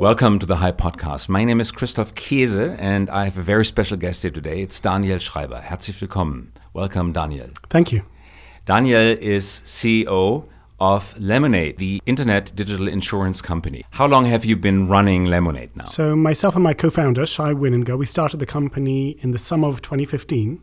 Welcome to the High Podcast. My name is Christoph Keese and I have a very special guest here today. It's Daniel Schreiber. Herzlich willkommen. Welcome, Daniel. Thank you. Daniel is CEO of Lemonade, the internet digital insurance company. How long have you been running Lemonade now? So, myself and my co founder, Shai Wininger, we started the company in the summer of 2015.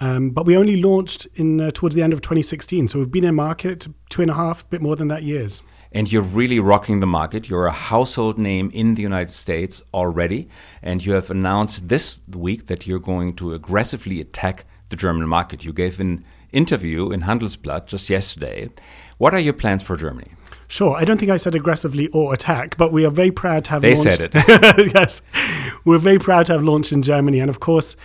Um, but we only launched in uh, towards the end of 2016. So, we've been in market two and a half, bit more than that years. And you're really rocking the market. You're a household name in the United States already. And you have announced this week that you're going to aggressively attack the German market. You gave an interview in Handelsblatt just yesterday. What are your plans for Germany? Sure. I don't think I said aggressively or attack, but we are very proud to have they launched. said it. yes. We're very proud to have launched in Germany. And of course,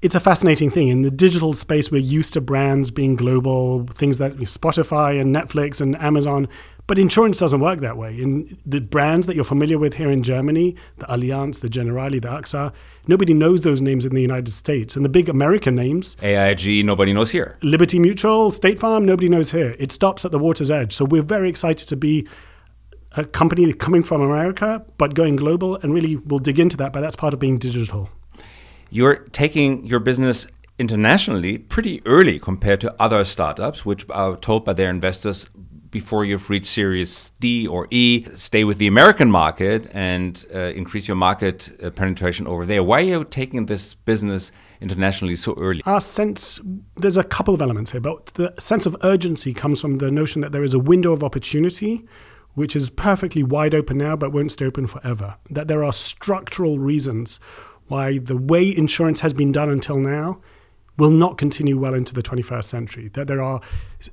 it's a fascinating thing. In the digital space, we're used to brands being global, things that Spotify and Netflix and Amazon. But insurance doesn't work that way. In the brands that you're familiar with here in Germany, the Allianz, the Generali, the AXA, nobody knows those names in the United States. And the big American names, AIG, nobody knows here. Liberty Mutual, State Farm, nobody knows here. It stops at the water's edge. So we're very excited to be a company coming from America, but going global. And really, we'll dig into that, but that's part of being digital. You're taking your business internationally pretty early compared to other startups, which are told by their investors before you've reached Series D or E, stay with the American market and uh, increase your market uh, penetration over there. Why are you taking this business internationally so early? Our sense, there's a couple of elements here, but the sense of urgency comes from the notion that there is a window of opportunity which is perfectly wide open now but won't stay open forever. That there are structural reasons why the way insurance has been done until now will not continue well into the 21st century. That there are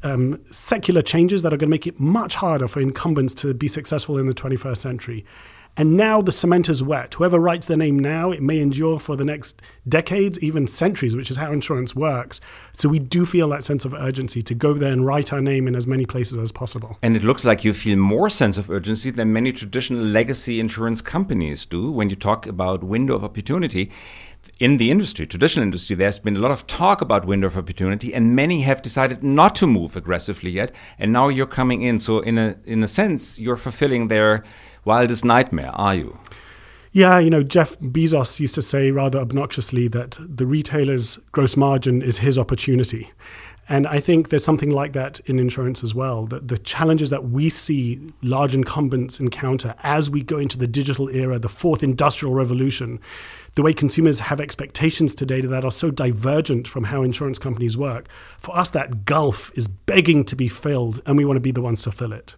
um, secular changes that are going to make it much harder for incumbents to be successful in the 21st century. And now the cement is wet. Whoever writes their name now, it may endure for the next decades, even centuries, which is how insurance works. So we do feel that sense of urgency to go there and write our name in as many places as possible. And it looks like you feel more sense of urgency than many traditional legacy insurance companies do when you talk about window of opportunity in the industry, traditional industry, there's been a lot of talk about window of opportunity, and many have decided not to move aggressively yet. And now you're coming in. So, in a in a sense, you're fulfilling their wildest nightmare, are you? Yeah, you know, Jeff Bezos used to say rather obnoxiously that the retailer's gross margin is his opportunity. And I think there's something like that in insurance as well. That the challenges that we see large incumbents encounter as we go into the digital era, the fourth industrial revolution, the way consumers have expectations today that are so divergent from how insurance companies work. For us, that gulf is begging to be filled, and we want to be the ones to fill it.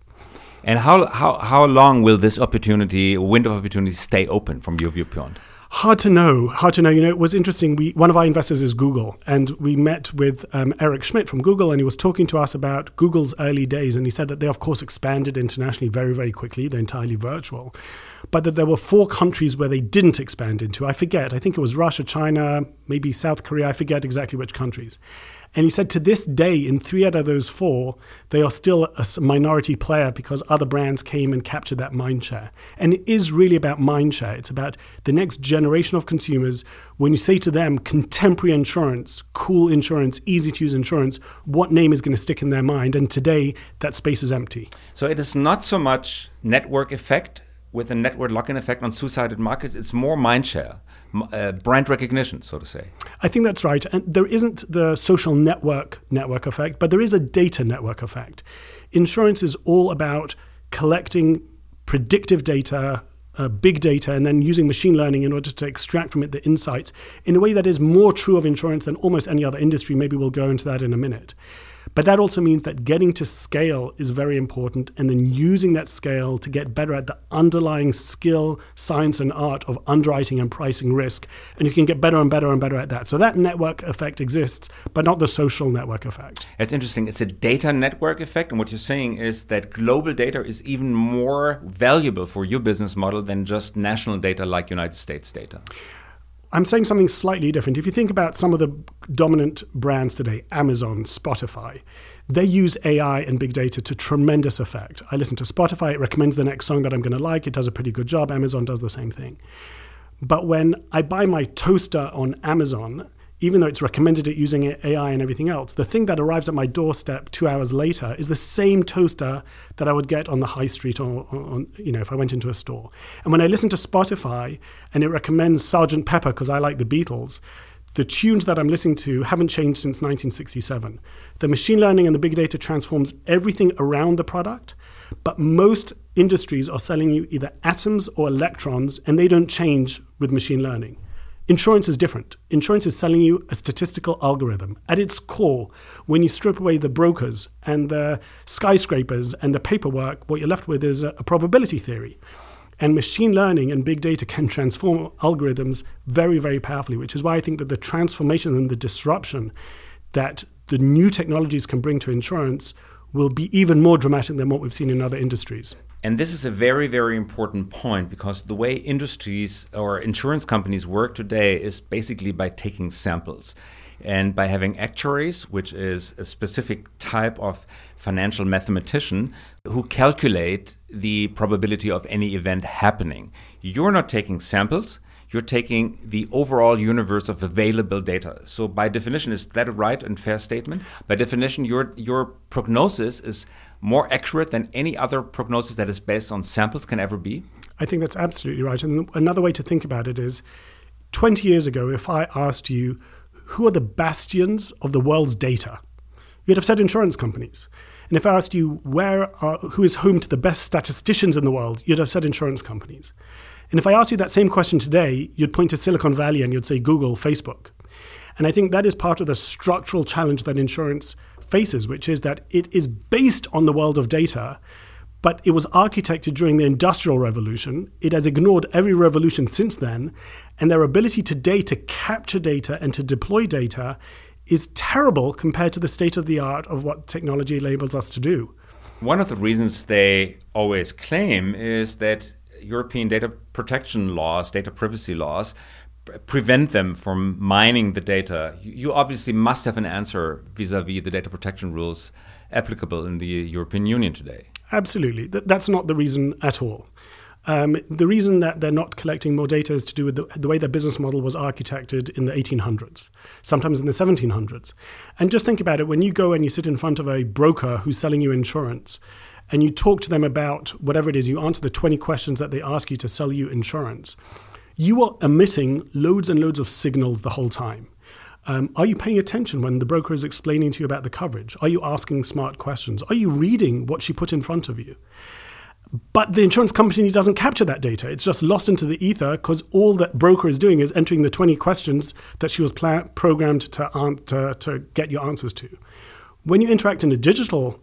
And how, how, how long will this opportunity, window of opportunity, stay open from your viewpoint? Hard to know. Hard to know. You know, it was interesting. We one of our investors is Google, and we met with um, Eric Schmidt from Google, and he was talking to us about Google's early days, and he said that they, of course, expanded internationally very, very quickly. They're entirely virtual, but that there were four countries where they didn't expand into. I forget. I think it was Russia, China, maybe South Korea. I forget exactly which countries. And he said to this day, in three out of those four, they are still a minority player because other brands came and captured that mind share. And it is really about mind share. It's about the next generation of consumers. When you say to them, contemporary insurance, cool insurance, easy to use insurance, what name is going to stick in their mind? And today, that space is empty. So it is not so much network effect with a network lock-in effect on two-sided markets. It's more mind share, uh, brand recognition, so to say. I think that's right. And there isn't the social network network effect, but there is a data network effect. Insurance is all about collecting predictive data. Uh, big data and then using machine learning in order to extract from it the insights in a way that is more true of insurance than almost any other industry. Maybe we'll go into that in a minute. But that also means that getting to scale is very important, and then using that scale to get better at the underlying skill, science, and art of underwriting and pricing risk. And you can get better and better and better at that. So that network effect exists, but not the social network effect. It's interesting. It's a data network effect. And what you're saying is that global data is even more valuable for your business model than just national data like United States data. I'm saying something slightly different. If you think about some of the dominant brands today, Amazon, Spotify, they use AI and big data to tremendous effect. I listen to Spotify, it recommends the next song that I'm going to like, it does a pretty good job. Amazon does the same thing. But when I buy my toaster on Amazon, even though it's recommended it using AI and everything else, the thing that arrives at my doorstep two hours later is the same toaster that I would get on the high street or, or you know, if I went into a store. And when I listen to Spotify and it recommends Sergeant Pepper because I like the Beatles, the tunes that I'm listening to haven't changed since 1967. The machine learning and the big data transforms everything around the product, but most industries are selling you either atoms or electrons, and they don't change with machine learning. Insurance is different. Insurance is selling you a statistical algorithm. At its core, when you strip away the brokers and the skyscrapers and the paperwork, what you're left with is a, probability theory. And machine learning and big data can transform algorithms very, very powerfully, which is why I think that the transformation and the disruption that the new technologies can bring to insurance will be even more dramatic than what we've seen in other industries. And this is a very, very important point because the way industries or insurance companies work today is basically by taking samples and by having actuaries, which is a specific type of financial mathematician who calculate the probability of any event happening. You're not taking samples, you're taking the overall universe of available data. So by definition, is that a right and fair statement? By definition, your your prognosis is more accurate than any other prognosis that is based on samples can ever be. I think that's absolutely right. And another way to think about it is 20 years ago, if I asked you who are the bastions of the world's data, you'd have said insurance companies. And if I asked you where are, who is home to the best statisticians in the world, you'd have said insurance companies. And if I asked you that same question today, you'd point to Silicon Valley and you'd say Google, Facebook. And I think that is part of the structural challenge that insurance faces, which is that it is based on the world of data, but it was architected during the Industrial Revolution. It has ignored every revolution since then. And their ability today to capture data and to deploy data is terrible compared to the state of the art of what technology enables us to do. One of the reasons they always claim is that European data protection laws, data privacy laws, prevent them from mining the data. You obviously must have an answer vis a vis the data protection rules applicable in the European Union today. Absolutely. That's not the reason at all. Um, the reason that they're not collecting more data is to do with the, the, way their business model was architected in the 1800s, sometimes in the 1700s. And just think about it when you go and you sit in front of a broker who's selling you insurance, and you talk to them about whatever it is, you answer the 20 questions that they ask you to sell you insurance, you are emitting loads and loads of signals the whole time. Um, are you paying attention when the broker is explaining to you about the coverage? Are you asking smart questions? Are you reading what she put in front of you? But the insurance company doesn't capture that data. It's just lost into the ether because all that broker is doing is entering the 20 questions that she was pla- programmed to, to, to get your answers to. When you interact in a digital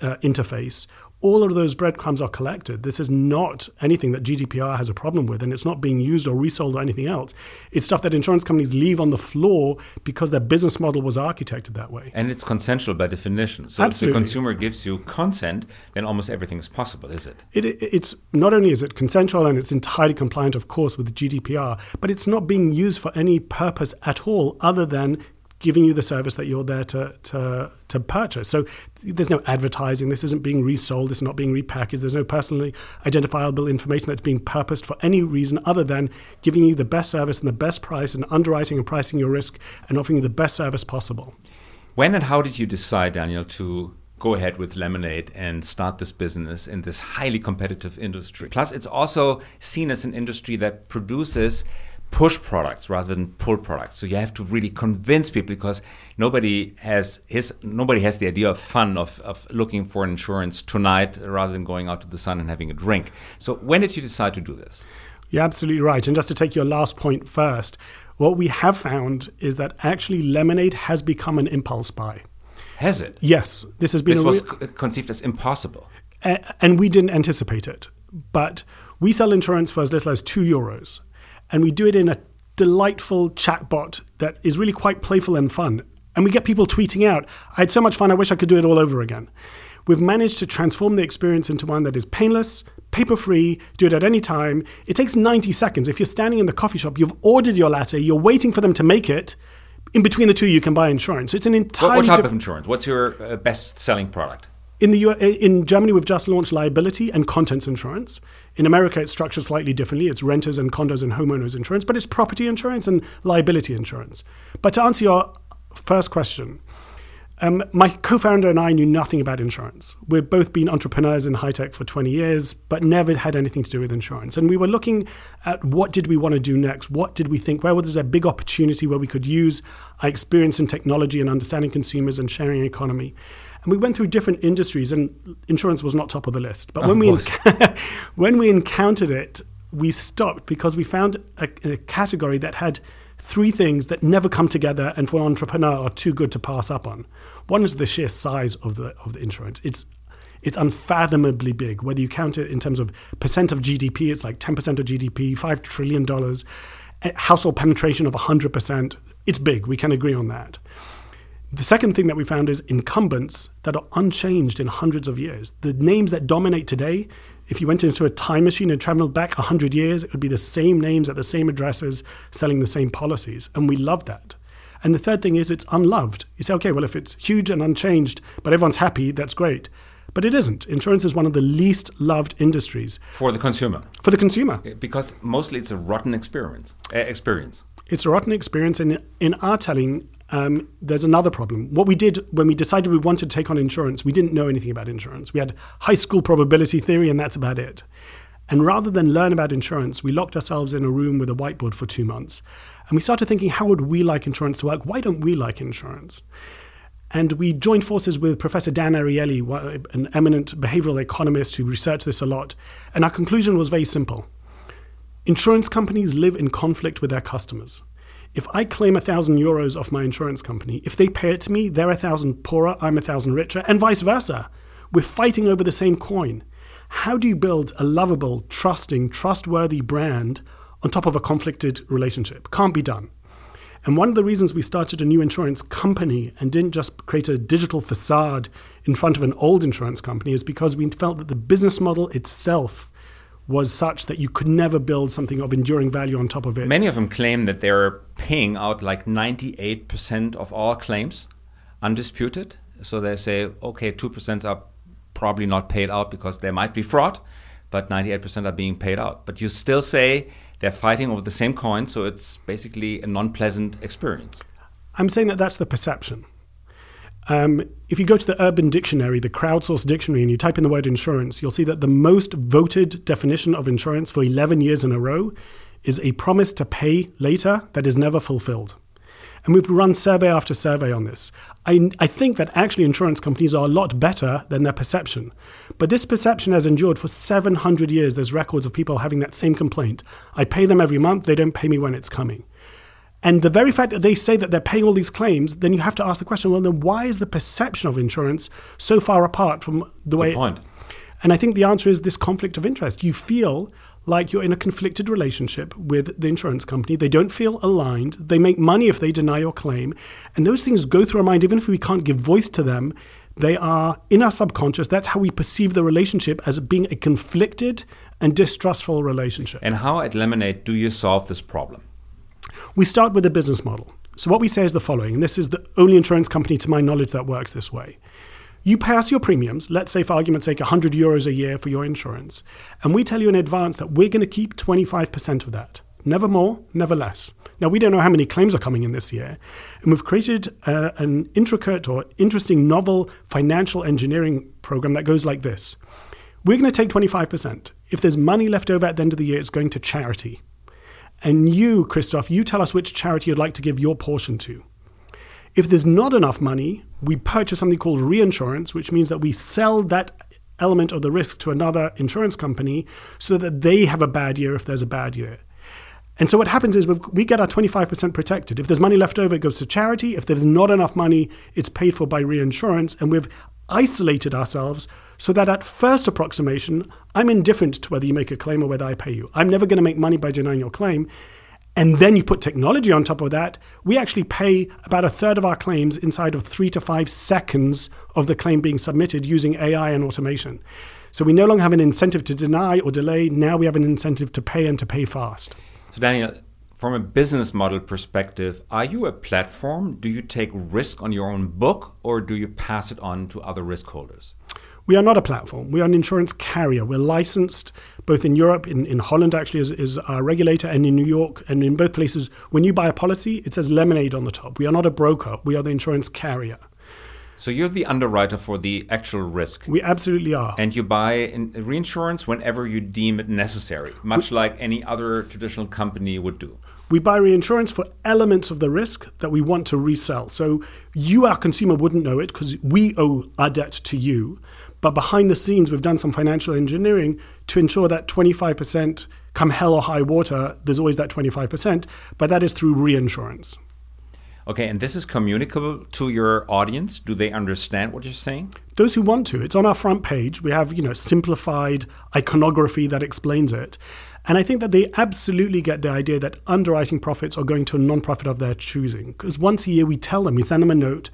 uh, interface, all of those breadcrumbs are collected. This is not anything that GDPR has a problem with, and it's not being used or resold or anything else. It's stuff that insurance companies leave on the floor because their business model was architected that way. And it's consensual by definition. So Absolutely. if the consumer gives you consent, then almost everything is possible, is it? it? It's not only is it consensual and it's entirely compliant, of course, with GDPR, but it's not being used for any purpose at all other than giving you the service that you're there to, to, to purchase. So there's no advertising. This isn't being resold. This is not being repackaged. There's no personally identifiable information that's being purposed for any reason other than giving you the best service and the best price and underwriting and pricing your risk and offering you the best service possible. When and how did you decide, Daniel, to go ahead with Lemonade and start this business in this highly competitive industry? Plus, it's also seen as an industry that produces push products rather than pull products. So you have to really convince people because nobody has his nobody has the idea of fun of, of looking for insurance tonight rather than going out to the sun and having a drink. So when did you decide to do this? You're absolutely right. And just to take your last point first, what we have found is that actually lemonade has become an impulse buy. Has it? Yes. This has been This was re- conceived as impossible. and we didn't anticipate it. But we sell insurance for as little as 2 euros and we do it in a delightful chatbot that is really quite playful and fun. And we get people tweeting out, I had so much fun, I wish I could do it all over again. We've managed to transform the experience into one that is painless, paper free, do it at any time. It takes 90 seconds. If you're standing in the coffee shop, you've ordered your latte, you're waiting for them to make it. In between the two, you can buy insurance. So it's an entirely. What, what type of insurance? What's your uh, best selling product? In the U- in Germany, we've just launched liability and contents insurance. In America, it's structured slightly differently. It's renters and condos and homeowners insurance, but it's property insurance and liability insurance. But to answer your first question, um, my co-founder and I knew nothing about insurance. We've both been entrepreneurs in high tech for 20 years, but never had anything to do with insurance. And we were looking at what did we want to do next? What did we think? Where was there a big opportunity where we could use our experience in technology and understanding consumers and sharing economy? And we went through different industries, and insurance was not top of the list. But when we enc- when we encountered it, we stopped because we found a, a category that had three things that never come together and for an entrepreneur are too good to pass up on. One is the sheer size of the of the insurance. It's it's unfathomably big. Whether you count it in terms of percent of GDP, it's like 10% of GDP, $5 trillion. Household penetration of 100%. It's big. We can agree on that. The second thing that we found is incumbents that are unchanged in hundreds of years. The names that dominate today if you went into a time machine and traveled back 100 years, it would be the same names at the same addresses selling the same policies. And we love that. And the third thing is it's unloved. You say, okay, well, if it's huge and unchanged, but everyone's happy, that's great. But it isn't. Insurance is one of the least loved industries for the consumer. For the consumer, because mostly it's a rotten experience. Uh, experience. It's a rotten experience, and in our telling, um, there's another problem. What we did when we decided we wanted to take on insurance, we didn't know anything about insurance. We had high school probability theory, and that's about it. And rather than learn about insurance, we locked ourselves in a room with a whiteboard for two months. And we started thinking, how would we like insurance to work? Why don't we like insurance? And we joined forces with Professor Dan Ariely, an eminent behavioral economist who researched this a lot. And our conclusion was very simple insurance companies live in conflict with their customers. If I claim a thousand euros off my insurance company, if they pay it to me, they're a thousand poorer, I'm a thousand richer, and vice versa. We're fighting over the same coin. How do you build a lovable, trusting, trustworthy brand on top of a conflicted relationship? Can't be done. And one of the reasons we started a new insurance company and didn't just create a digital facade in front of an old insurance company is because we felt that the business model itself was such that you could never build something of enduring value on top of it. Many of them claim that they're paying out like 98% of all claims, undisputed. So they say, okay, 2% are probably not paid out because there might be fraud, but 98% are being paid out. But you still say they're fighting over the same coin, so it's basically a non pleasant experience. I'm saying that that's the perception. Um, if you go to the Urban Dictionary, the crowdsourced dictionary, and you type in the word insurance, you'll see that the most voted definition of insurance for 11 years in a row is a promise to pay later that is never fulfilled. And we've run survey after survey on this. I, I think that actually insurance companies are a lot better than their perception. But this perception has endured for 700 years. There's records of people having that same complaint. I pay them every month, they don't pay me when it's coming. And the very fact that they say that they're paying all these claims, then you have to ask the question: Well, then why is the perception of insurance so far apart from the Good way? Point. And I think the answer is this conflict of interest. You feel like you're in a conflicted relationship with the insurance company. They don't feel aligned. They make money if they deny your claim. And those things go through our mind, even if we can't give voice to them. They are in our subconscious. That's how we perceive the relationship as being a conflicted and distrustful relationship. And how at Lemonade do you solve this problem? We start with a business model. So, what we say is the following, and this is the only insurance company to my knowledge that works this way. You pay us your premiums, let's say for argument's sake, 100 euros a year for your insurance, and we tell you in advance that we're going to keep 25% of that. Never more, never less. Now, we don't know how many claims are coming in this year, and we've created uh, an intricate or interesting novel financial engineering program that goes like this We're going to take 25%. If there's money left over at the end of the year, it's going to charity. And you, Christoph, you tell us which charity you'd like to give your portion to. If there's not enough money, we purchase something called reinsurance, which means that we sell that element of the risk to another insurance company so that they have a bad year if there's a bad year. And so what happens is we get our 25% protected. If there's money left over, it goes to charity. If there's not enough money, it's paid for by reinsurance. And we've isolated ourselves so that at first approximation, I'm indifferent to whether you make a claim or whether I pay you. I'm never going to make money by denying your claim. And then you put technology on top of that, we actually pay about a third of our claims inside of three to five seconds of the claim being submitted using AI and automation. So we no longer have an incentive to deny or delay. Now we have an incentive to pay and to pay fast. So, Daniel, from a business model perspective, are you a platform? Do you take risk on your own book or do you pass it on to other risk holders? We are not a platform. We are an insurance carrier. We're licensed both in Europe, in, in Holland actually is, is our regulator, and in New York. And in both places, when you buy a policy, it says lemonade on the top. We are not a broker. We are the insurance carrier. So you're the underwriter for the actual risk. We absolutely are. And you buy reinsurance whenever you deem it necessary, much we, like any other traditional company would do. We buy reinsurance for elements of the risk that we want to resell. So you, our consumer, wouldn't know it because we owe our debt to you. But behind the scenes, we've done some financial engineering to ensure that 25% come hell or high water, there's always that 25%, but that is through reinsurance. Okay, and this is communicable to your audience? Do they understand what you're saying? Those who want to. It's on our front page. We have, you know, simplified iconography that explains it. And I think that they absolutely get the idea that underwriting profits are going to a non-profit of their choosing. Because once a year we tell them, we send them a note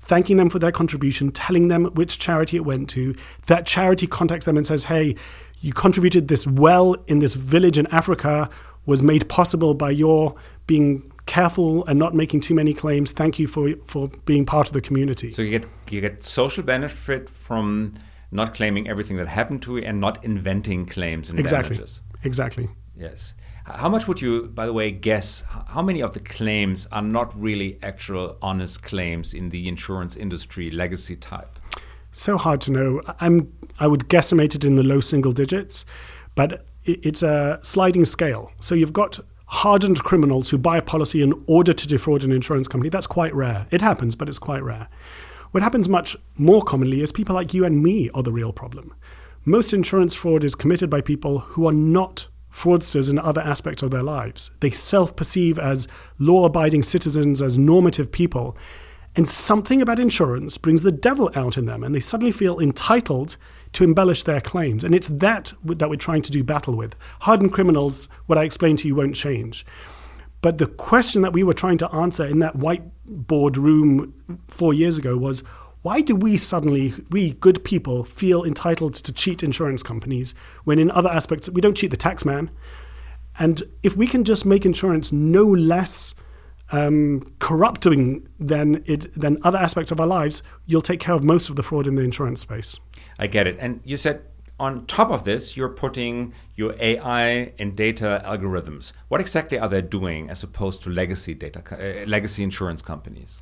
thanking them for their contribution, telling them which charity it went to. That charity contacts them and says, hey, you contributed this well in this village in Africa, was made possible by your being careful and not making too many claims. Thank you for for being part of the community. So you get you get social benefit from not claiming everything that happened to you and not inventing claims and exactly. damages. Exactly. Yes. How much would you, by the way, guess how many of the claims are not really actual honest claims in the insurance industry legacy type? So hard to know. I'm I would guesstimate it in the low single digits, but it's a sliding scale. So you've got hardened criminals who buy a policy in order to defraud an insurance company. That's quite rare. It happens, but it's quite rare. What happens much more commonly is people like you and me are the real problem. Most insurance fraud is committed by people who are not fraudsters in other aspects of their lives. They self perceive as law abiding citizens, as normative people. And something about insurance brings the devil out in them, and they suddenly feel entitled to embellish their claims. And it's that that we're trying to do battle with. Hardened criminals, what I explained to you, won't change. But the question that we were trying to answer in that whiteboard room four years ago was why do we suddenly, we good people, feel entitled to cheat insurance companies when in other aspects we don't cheat the taxman? And if we can just make insurance no less um, corrupting than it than other aspects of our lives, you'll take care of most of the fraud in the insurance space. I get it. And you said on top of this, you're putting your AI and data algorithms. What exactly are they doing as opposed to legacy data, uh, legacy insurance companies?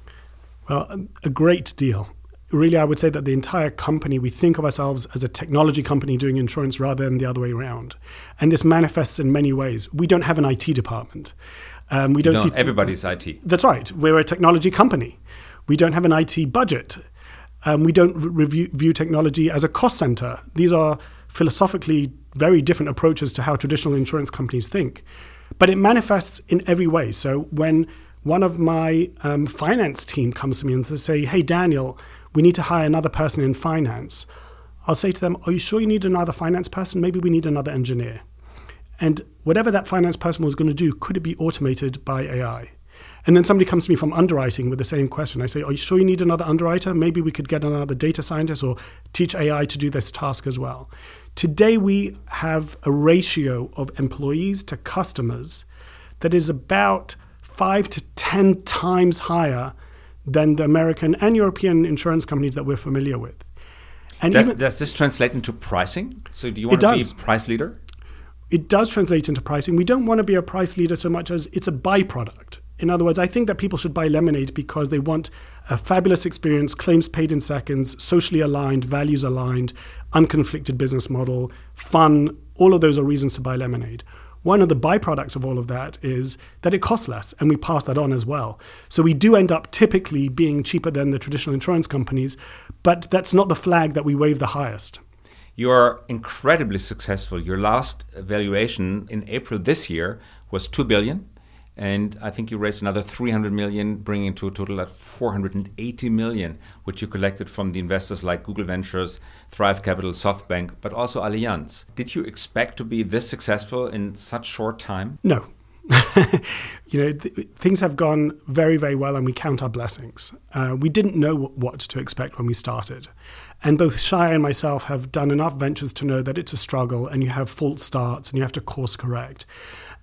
Well, a great deal really, I would say that the entire company, we think of ourselves as a technology company doing insurance rather than the other way around. And this manifests in many ways. We don't have an IT department. Um, we don't no, see, everybody's IT. That's right. We're a technology company. We don't have an IT budget. Um, we don't review, view technology as a cost center. These are philosophically very different approaches to how traditional insurance companies think. But it manifests in every way. So when one of my um, finance team comes to me and say, "Hey, Daniel, we need to hire another person in finance. I'll say to them, Are you sure you need another finance person? Maybe we need another engineer. And whatever that finance person was going to do, could it be automated by AI? And then somebody comes to me from underwriting with the same question. I say, Are you sure you need another underwriter? Maybe we could get another data scientist or teach AI to do this task as well. Today, we have a ratio of employees to customers that is about five to 10 times higher than the American and European insurance companies that we're familiar with. And that, even, does this translate into pricing? So do you want to be price leader? It does translate into pricing. We don't want to be a price leader so much as it's a byproduct. In other words, I think that people should buy Lemonade because they want a fabulous experience, claims paid in seconds, socially aligned, values aligned, unconflicted business model, fun. All of those are reasons to buy Lemonade. One of the byproducts of all of that is that it costs less, and we pass that on as well. So we do end up typically being cheaper than the traditional insurance companies, but that's not the flag that we wave the highest. You're incredibly successful. Your last valuation in April this year was 2 billion and I think you raised another 300 million, bringing to a total at 480 million, which you collected from the investors like Google Ventures, Thrive Capital, SoftBank, but also Allianz. Did you expect to be this successful in such short time? No. you know, th- things have gone very, very well, and we count our blessings. Uh, we didn't know what to expect when we started. And both Shai and myself have done enough ventures to know that it's a struggle and you have false starts and you have to course correct.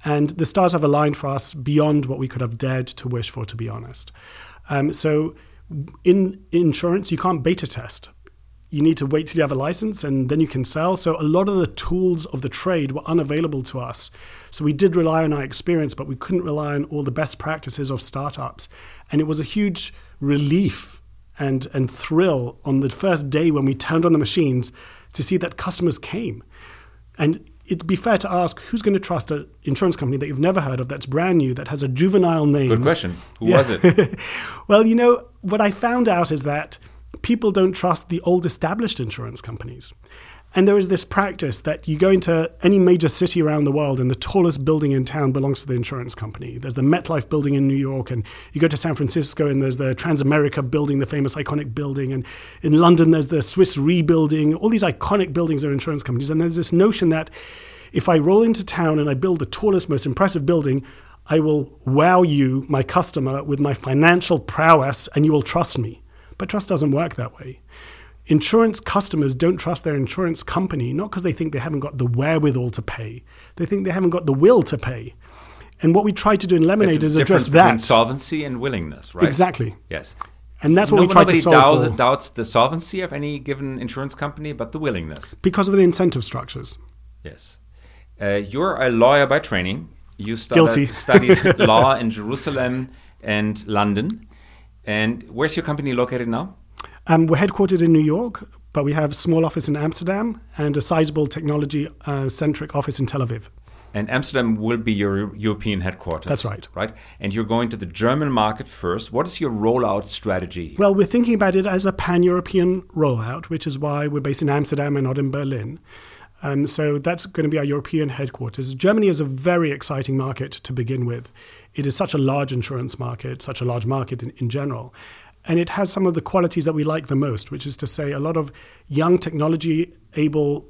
And the stars have aligned for us beyond what we could have dared to wish for, to be honest. Um, so in insurance, you can't beta test. you need to wait till you have a license and then you can sell. So a lot of the tools of the trade were unavailable to us. So we did rely on our experience, but we couldn't rely on all the best practices of startups. And it was a huge relief and, and thrill on the first day when we turned on the machines to see that customers came. And it'd be fair to ask who's going to trust an insurance company that you've never heard of, that's brand new, that has a juvenile name. Good question. Who yeah. was it? well, you know, what I found out is that people don't trust the old established insurance companies. And there is this practice that you go into any major city around the world and the tallest building in town belongs to the insurance company. There's the MetLife building in New York, and you go to San Francisco and there's the Transamerica building, the famous iconic building. And in London, there's the Swiss Re building. All these iconic buildings are insurance companies. And there's this notion that if I roll into town and I build the tallest, most impressive building, I will wow you, my customer, with my financial prowess and you will trust me. But trust doesn't work that way. Insurance customers don't trust their insurance company, not because they think they haven't got the wherewithal to pay, they think they haven't got the will to pay. And what we try to do in Lemonade is address that. solvency and willingness, right? Exactly. Yes. And that's what no, we try to solve doubts, for. doubts the solvency of any given insurance company, but the willingness. Because of the incentive structures. Yes. Uh, you're a lawyer by training. You started, studied law in Jerusalem and London. And where's your company located now? Um, we're headquartered in New York, but we have a small office in Amsterdam and a sizable technology uh, centric office in Tel Aviv. And Amsterdam will be your European headquarters. That's right. Right? And you're going to the German market first. What is your rollout strategy? Well, we're thinking about it as a pan European rollout, which is why we're based in Amsterdam and not in Berlin. Um, so that's going to be our European headquarters. Germany is a very exciting market to begin with. It is such a large insurance market, such a large market in, in general. And it has some of the qualities that we like the most, which is to say, a lot of young technology able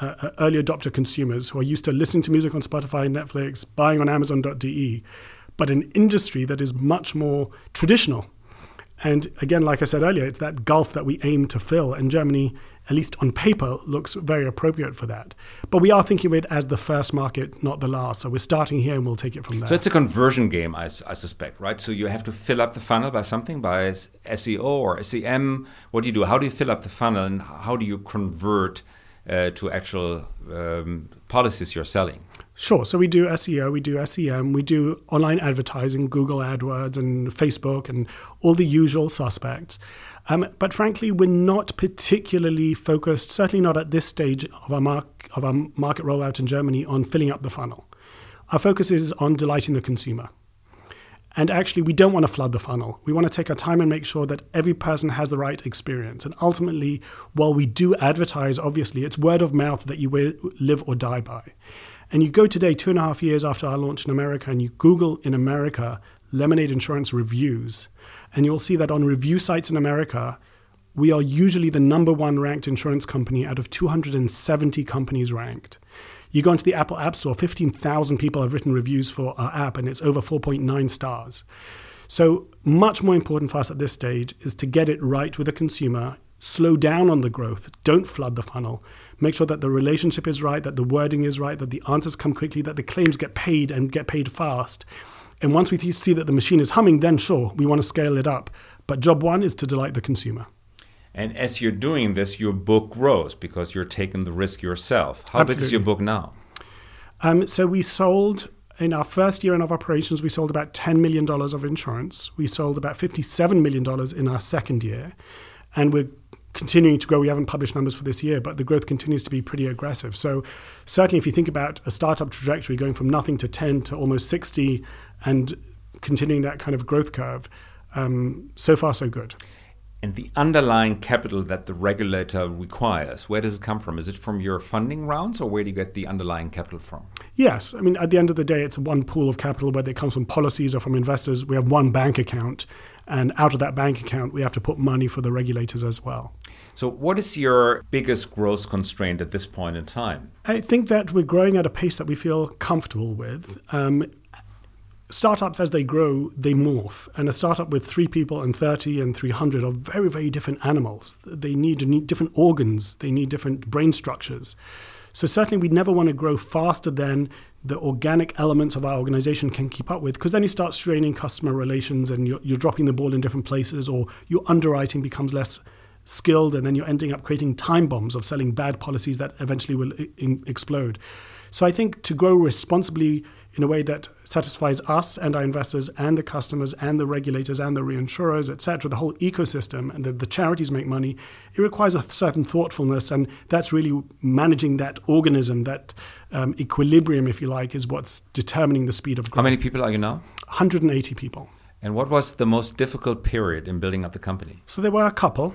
uh, uh, early adopter consumers who are used to listening to music on Spotify, Netflix, buying on Amazon.de, but an industry that is much more traditional. And again, like I said earlier, it's that gulf that we aim to fill. And Germany at least on paper, looks very appropriate for that. But we are thinking of it as the first market, not the last. So we're starting here and we'll take it from there. So it's a conversion game, I, I suspect, right? So you have to fill up the funnel by something, by SEO or SEM. What do you do? How do you fill up the funnel and how do you convert uh, to actual um, policies you're selling? Sure. So we do SEO, we do SEM, we do online advertising, Google AdWords and Facebook and all the usual suspects. Um, but frankly, we're not particularly focused, certainly not at this stage of our, mark, of our market rollout in Germany, on filling up the funnel. Our focus is on delighting the consumer. And actually, we don't want to flood the funnel. We want to take our time and make sure that every person has the right experience. And ultimately, while we do advertise, obviously, it's word of mouth that you live or die by. And you go today, two and a half years after our launch in America, and you Google in America Lemonade Insurance reviews, and you'll see that on review sites in America, we are usually the number one ranked insurance company out of 270 companies ranked. You go into the Apple App Store, 15,000 people have written reviews for our app, and it's over 4.9 stars. So, much more important for us at this stage is to get it right with the consumer, slow down on the growth, don't flood the funnel, make sure that the relationship is right, that the wording is right, that the answers come quickly, that the claims get paid and get paid fast. And once we see that the machine is humming, then sure, we want to scale it up. But job one is to delight the consumer. And as you're doing this, your book grows because you're taking the risk yourself. How Absolutely. big is your book now? Um, so we sold in our first year in of operations, we sold about $10 million of insurance. We sold about $57 million in our second year. And we're continuing to grow. We haven't published numbers for this year, but the growth continues to be pretty aggressive. So, certainly, if you think about a startup trajectory going from nothing to 10 to almost 60 and continuing that kind of growth curve, um, so far, so good. And the underlying capital that the regulator requires, where does it come from? Is it from your funding rounds or where do you get the underlying capital from? Yes. I mean, at the end of the day, it's one pool of capital, whether it comes from policies or from investors. We have one bank account, and out of that bank account, we have to put money for the regulators as well. So, what is your biggest growth constraint at this point in time? I think that we're growing at a pace that we feel comfortable with. Um, startups, as they grow, they morph. And a startup with three people and 30 and 300 are very, very different animals. They need, need different organs, they need different brain structures. So, certainly, we never want to grow faster than the organic elements of our organization can keep up with, because then you start straining customer relations and you're, you're dropping the ball in different places, or your underwriting becomes less skilled, and then you're ending up creating time bombs of selling bad policies that eventually will explode. So I think to grow responsibly in a way that satisfies us and our investors and the customers and the regulators and the reinsurers, etc., the whole ecosystem, and the, the charities make money, it requires a certain thoughtfulness, and that's really managing that organism, that um, equilibrium, if you like, is what's determining the speed of growth. How many people are you now? 180 people. And what was the most difficult period in building up the company? So there were a couple.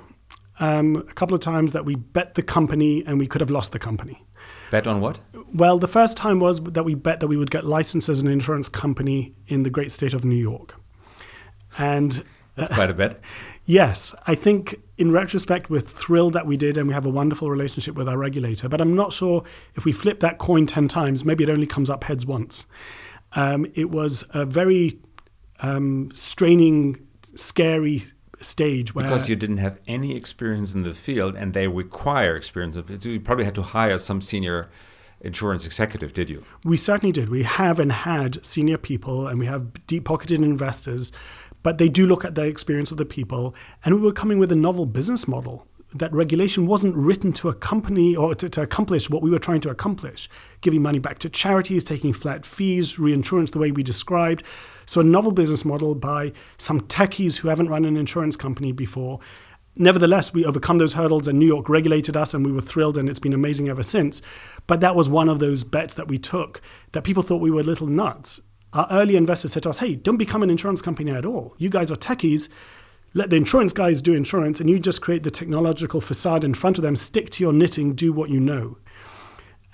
Um, a couple of times that we bet the company and we could have lost the company. Bet on what? Well, the first time was that we bet that we would get licensed as an insurance company in the great state of New York. And that's quite a bet. yes, I think in retrospect, we're thrilled that we did and we have a wonderful relationship with our regulator. But I'm not sure if we flip that coin 10 times, maybe it only comes up heads once. Um, it was a very um, straining, scary stage where because you didn't have any experience in the field and they require experience of it. You probably had to hire some senior insurance executive did you? We certainly did. We have and had senior people and we have deep pocketed investors but they do look at the experience of the people. And we were coming with a novel business model that regulation wasn't written to accompany or to, to, accomplish what we were trying to accomplish. Giving money back to charities taking flat fees reinsurance the way we described so a novel business model by some techies who haven't run an insurance company before. Nevertheless we overcome those hurdles and new york regulated us and we were thrilled and it's been amazing ever since. But that was one of those bets that we took that people thought we were little nuts. Our early investors said to us hey don't become an insurance company at all. You guys are techies. Let the insurance guys do insurance and you just create the technological facade in front of them, stick to your knitting, do what you know.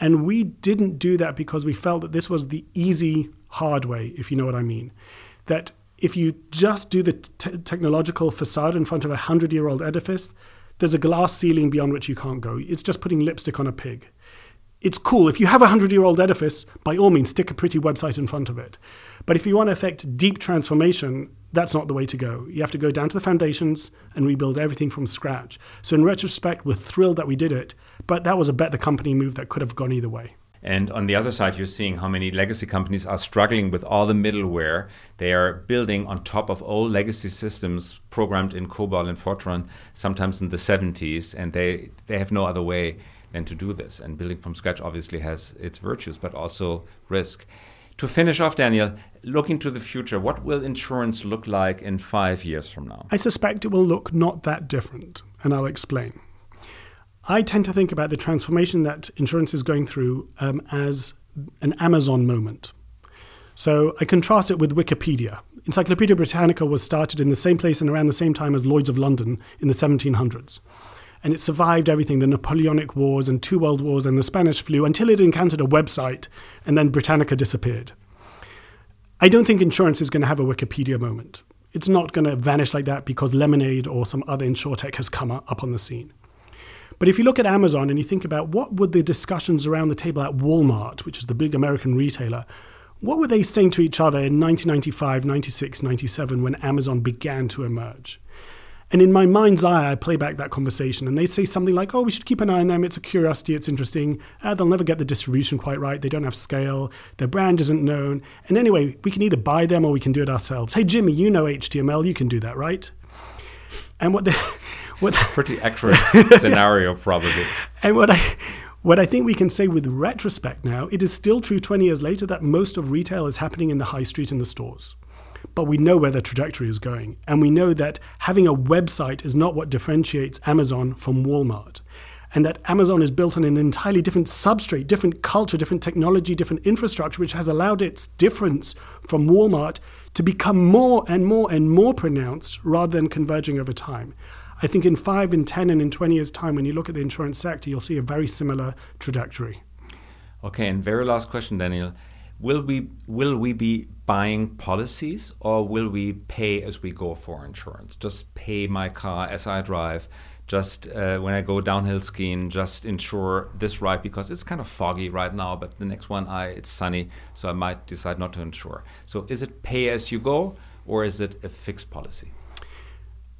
And we didn't do that because we felt that this was the easy, hard way, if you know what I mean. That if you just do the technological facade in front of a hundred year old edifice, there's a glass ceiling beyond which you can't go. It's just putting lipstick on a pig. It's cool. If you have a hundred year old edifice, by all means, stick a pretty website in front of it. But if you want to affect deep transformation, that's not the way to go. You have to go down to the foundations and rebuild everything from scratch. So, in retrospect, we're thrilled that we did it, but that was a bet the company move that could have gone either way. And on the other side, you're seeing how many legacy companies are struggling with all the middleware. They are building on top of old legacy systems programmed in COBOL and Fortran, sometimes in the 70s, and they, they have no other way than to do this. And building from scratch obviously has its virtues, but also risk. To finish off, Daniel, looking to the future, what will insurance look like in five years from now? I suspect it will look not that different, and I'll explain. I tend to think about the transformation that insurance is going through um, as an Amazon moment. So I contrast it with Wikipedia. Encyclopedia Britannica was started in the same place and around the same time as Lloyd's of London in the 1700s and it survived everything the Napoleonic Wars and two world wars and the Spanish flu until it encountered a website and then Britannica disappeared. I don't think insurance is going to have a Wikipedia moment. It's not going to vanish like that because Lemonade or some other insurtech has come up on the scene. But if you look at Amazon and you think about what were the discussions around the table at Walmart, which is the big American retailer, what were they saying to each other in 1995, 96, 97 when Amazon began to emerge? And in my mind's eye, I play back that conversation, and they say something like, "Oh, we should keep an eye on them. It's a curiosity. It's interesting. Uh, they'll never get the distribution quite right. They don't have scale. Their brand isn't known. And anyway, we can either buy them or we can do it ourselves. Hey, Jimmy, you know HTML. You can do that, right?" And what the what pretty accurate scenario, probably. And what I what I think we can say with retrospect now, it is still true 20 years later that most of retail is happening in the high street in the stores but we know where the trajectory is going. And we know that having a website is not what differentiates Amazon from Walmart. And that Amazon is built on an entirely different substrate, different culture, different technology, different infrastructure, which has allowed its difference from Walmart to become more and more and more pronounced rather than converging over time. I think in five, in 10, and in 20 years' time, when you look at the insurance sector, you'll see a very similar trajectory. Okay, and very last question, Daniel will we will we be buying policies or will we pay as we go for insurance? Just pay my car as I drive. Just uh, when I go downhill skiing, just insure this ride because it's kind of foggy right now. But the next one, I it's sunny, so I might decide not to insure. So is it pay as you go or is it a fixed policy?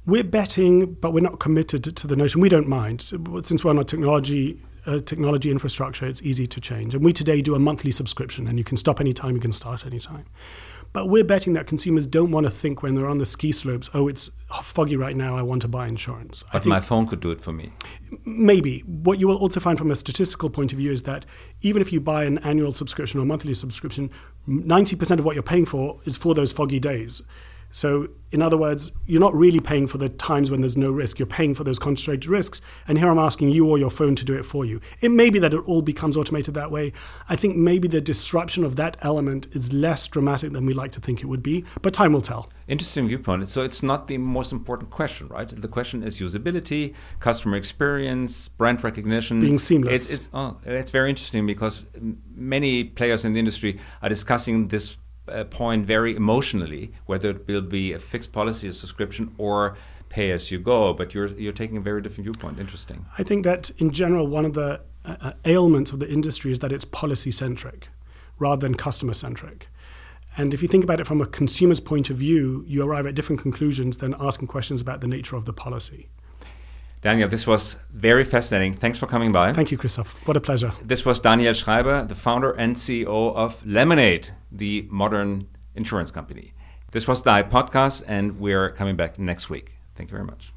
We're betting, but we're not committed to the notion. We don't mind since we're on a technology uh, technology infrastructure, it's easy to change. And we today do a monthly subscription, and you can stop anytime, you can start anytime. But we're betting that consumers don't want to think when they're on the ski slopes, oh, it's foggy right now, I want to buy insurance. But my phone could do it for me. Maybe. What you will also find from a statistical point of view is that even if you buy an annual subscription or monthly subscription, 90% of what you're paying for is for those foggy days. So, in other words, you're not really paying for the times when there's no risk. You're paying for those concentrated risks. And here I'm asking you or your phone to do it for you. It may be that it all becomes automated that way. I think maybe the disruption of that element is less dramatic than we like to think it would be, but time will tell. Interesting viewpoint. So, it's not the most important question, right? The question is usability, customer experience, brand recognition. Being seamless. It's, it's, oh, it's very interesting because many players in the industry are discussing this point very emotionally, whether it will be a fixed policy, a subscription, or pay as you go. But you're you're taking a very different viewpoint. Interesting. I think that in general, one of the uh, uh ailments of the industry is that it's policy centric rather than customer centric. And if you think about it from a consumer's point of view, you arrive at different conclusions than asking questions about the nature of the policy. Daniel, this was very fascinating. Thanks for coming by. Thank you, Christoph. What a pleasure. This was Daniel Schreiber, the founder and CEO of Lemonade, the modern insurance company. This was the Podcast, and we're coming back next week. Thank you very much.